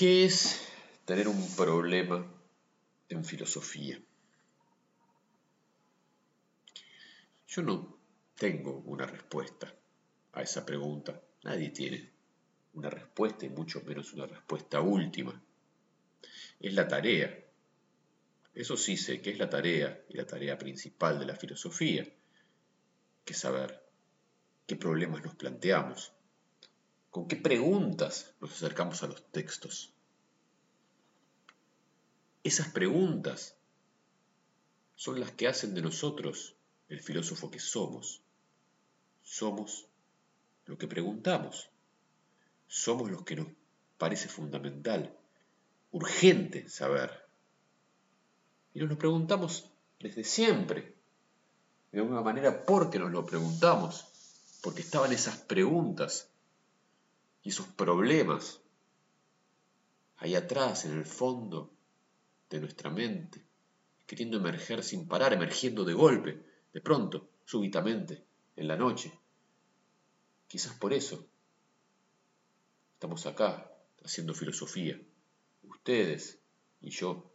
¿Qué es tener un problema en filosofía? Yo no tengo una respuesta a esa pregunta. Nadie tiene una respuesta y mucho menos una respuesta última. Es la tarea. Eso sí sé que es la tarea y la tarea principal de la filosofía, que saber qué problemas nos planteamos, con qué preguntas nos acercamos a los textos. Esas preguntas son las que hacen de nosotros el filósofo que somos. Somos lo que preguntamos. Somos los que nos parece fundamental, urgente saber. Y nos lo preguntamos desde siempre. De alguna manera porque nos lo preguntamos, porque estaban esas preguntas y esos problemas ahí atrás, en el fondo de nuestra mente, queriendo emerger sin parar, emergiendo de golpe, de pronto, súbitamente, en la noche. Quizás por eso estamos acá haciendo filosofía, ustedes y yo.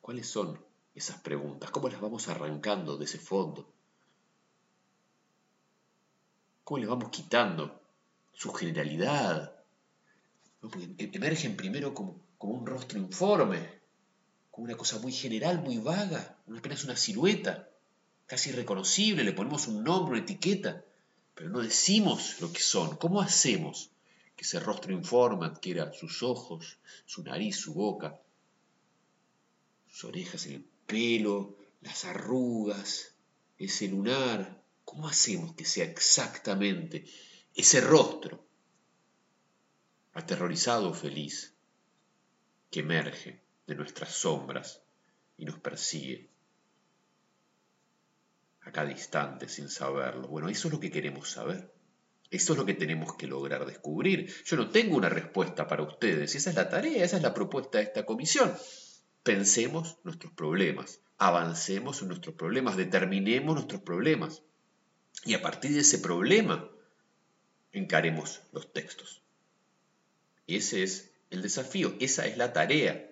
¿Cuáles son esas preguntas? ¿Cómo las vamos arrancando de ese fondo? ¿Cómo les vamos quitando su generalidad? emergen primero como, como un rostro informe, como una cosa muy general, muy vaga, apenas una silueta, casi irreconocible, le ponemos un nombre, una etiqueta, pero no decimos lo que son. ¿Cómo hacemos que ese rostro informe adquiera sus ojos, su nariz, su boca, sus orejas, el pelo, las arrugas, ese lunar? ¿Cómo hacemos que sea exactamente ese rostro, aterrorizado o feliz, que emerge de nuestras sombras y nos persigue a cada instante sin saberlo. Bueno, eso es lo que queremos saber. Eso es lo que tenemos que lograr descubrir. Yo no tengo una respuesta para ustedes. Esa es la tarea, esa es la propuesta de esta comisión. Pensemos nuestros problemas, avancemos en nuestros problemas, determinemos nuestros problemas. Y a partir de ese problema, encaremos los textos. Ese es el desafío, esa es la tarea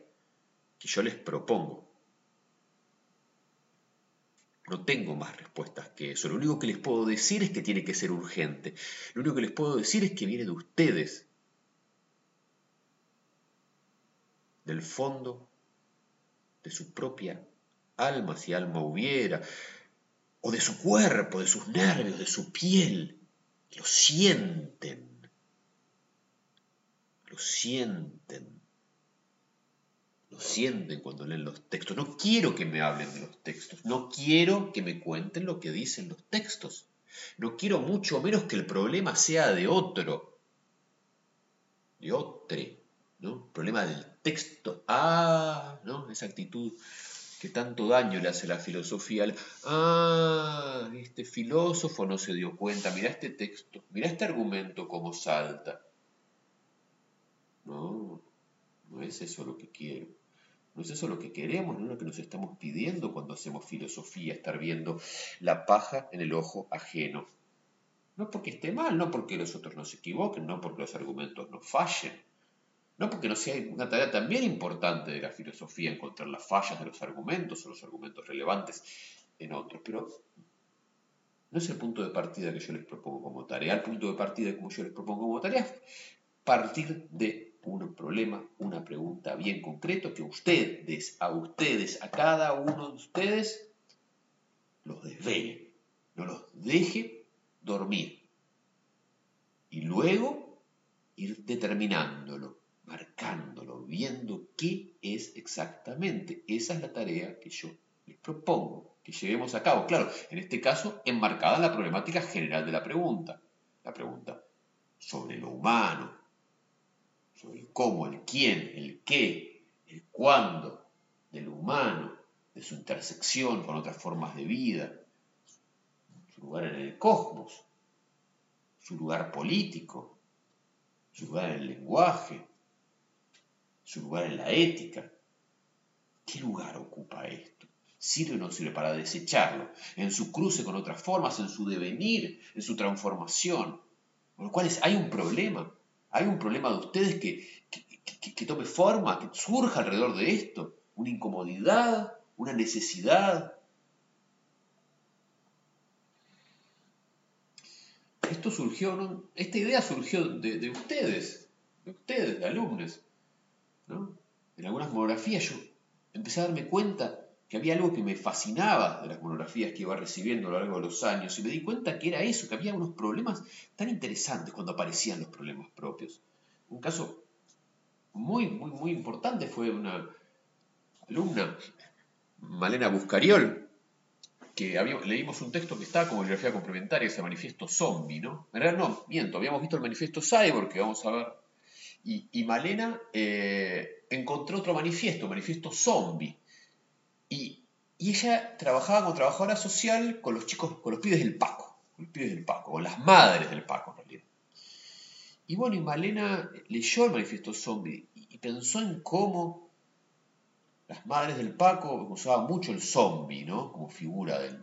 que yo les propongo. No tengo más respuestas que eso. Lo único que les puedo decir es que tiene que ser urgente. Lo único que les puedo decir es que viene de ustedes. Del fondo de su propia alma, si alma hubiera, o de su cuerpo, de sus nervios, de su piel. Lo sienten. Lo sienten lo sienten cuando leen los textos. No quiero que me hablen de los textos, no quiero que me cuenten lo que dicen los textos. No quiero mucho menos que el problema sea de otro, de otro, ¿no? Problema del texto. Ah, ¿no? Esa actitud que tanto daño le hace la filosofía. Ah, este filósofo no se dio cuenta. Mira este texto, mira este argumento como salta. No, no es eso lo que quiero. No es eso lo que queremos, no es lo que nos estamos pidiendo cuando hacemos filosofía, estar viendo la paja en el ojo ajeno. No porque esté mal, no porque los otros no se equivoquen, no porque los argumentos no fallen, no porque no sea una tarea también importante de la filosofía encontrar las fallas de los argumentos o los argumentos relevantes en otros, pero no es el punto de partida que yo les propongo como tarea. El punto de partida como yo les propongo como tarea partir de un problema, una pregunta bien concreto que ustedes, a ustedes, a cada uno de ustedes, los desvele, no los deje dormir. Y luego ir determinándolo, marcándolo, viendo qué es exactamente. Esa es la tarea que yo les propongo que llevemos a cabo. Claro, en este caso, enmarcada la problemática general de la pregunta. La pregunta sobre lo humano, sobre el cómo, el quién, el qué, el cuándo, del humano, de su intersección con otras formas de vida, su lugar en el cosmos, su lugar político, su lugar en el lenguaje, su lugar en la ética. ¿Qué lugar ocupa esto? ¿Sirve o no sirve para desecharlo? En su cruce con otras formas, en su devenir, en su transformación. Con lo cual hay un problema ¿Hay un problema de ustedes que, que, tome forma, que surja alrededor de esto? ¿Una incomodidad? ¿Una necesidad? Esto surgió, esta idea surgió de, ustedes, de ustedes, de alumnos. En algunas monografías yo empecé a darme cuenta que había algo que me fascinaba de las monografías que iba recibiendo a lo largo de los años y me di cuenta que era eso, que había unos problemas tan interesantes cuando aparecían los problemas propios. Un caso muy, muy, muy importante fue una alumna, Malena Buscariol, que leímos un texto que estaba como bibliografía complementaria, ese manifiesto zombie, ¿no? En realidad no, miento, habíamos visto el manifiesto cyborg, que vamos a ver, y, Malena eh, encontró otro manifiesto, manifiesto zombie, y, ella trabajaba como trabajadora social con los chicos, con los pibes del Paco, con los pibes del Paco, con las madres del Paco en realidad. Y bueno, y Malena leyó el manifiesto zombie y, pensó en cómo las madres del Paco usaban mucho el zombie, ¿no? Como figura del,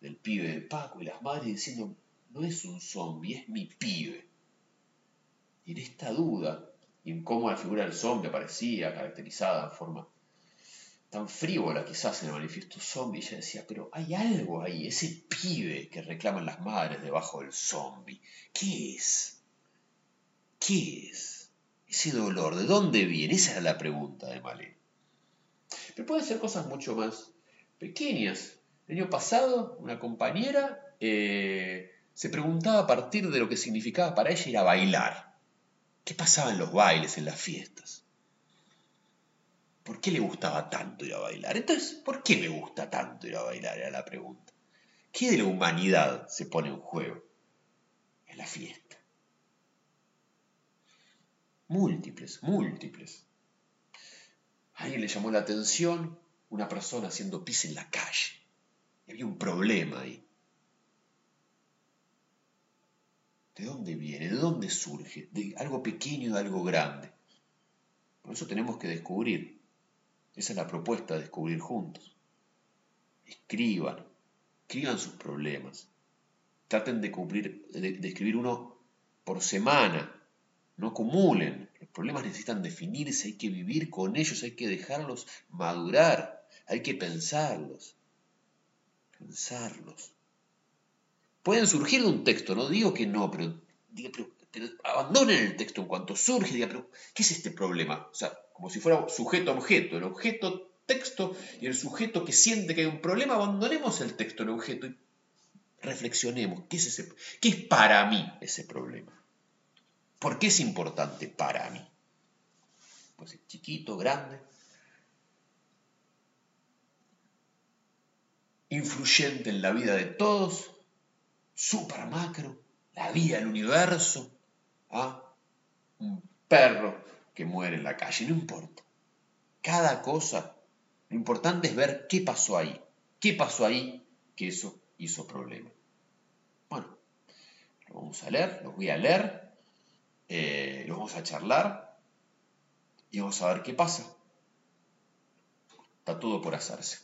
del pibe del Paco, y las madres diciendo, no es un zombie, es mi pibe. Y en esta duda, y en cómo la figura del zombie aparecía caracterizada en forma tan frívola quizás en el manifiesto zombie, ella decía, pero hay algo ahí, ese pibe que reclaman las madres debajo del zombie. ¿Qué es? ¿Qué es? Ese dolor, ¿de dónde viene? Esa era la pregunta de Malé. Pero pueden ser cosas mucho más pequeñas. El año pasado, una compañera eh, se preguntaba a partir de lo que significaba para ella ir a bailar. ¿Qué pasaba en los bailes, en las fiestas? ¿Por qué le gustaba tanto ir a bailar? Entonces, ¿por qué me gusta tanto ir a bailar? Era la pregunta. ¿Qué de la humanidad se pone en juego en la fiesta? Múltiples, múltiples. A alguien le llamó la atención una persona haciendo pis en la calle. Y había un problema ahí. ¿De dónde viene? ¿De dónde surge? ¿De algo pequeño de algo grande? Por eso tenemos que descubrir esa es la propuesta de descubrir juntos. Escriban, escriban sus problemas. Traten de, cubrir, de, escribir uno por semana. No acumulen. Los problemas necesitan definirse, hay que vivir con ellos, hay que dejarlos madurar, hay que pensarlos. Pensarlos. Pueden surgir de un texto, no digo que no, pero, abandonen el texto en cuanto surge, diga, pero ¿qué es este problema? O sea, como si fuera sujeto-objeto, el objeto texto y el sujeto que siente que hay un problema, abandonemos el texto, el objeto y reflexionemos, ¿qué es, ese, qué es para mí ese problema? ¿Por qué es importante para mí? Pues es chiquito, grande, influyente en la vida de todos, super macro, la vida, el universo, ¿ah? un perro que muere en la calle, no importa. Cada cosa, lo importante es ver qué pasó ahí, qué pasó ahí que eso hizo problema. Bueno, lo vamos a leer, lo voy a leer, eh, lo vamos a charlar y vamos a ver qué pasa. Está todo por hacerse.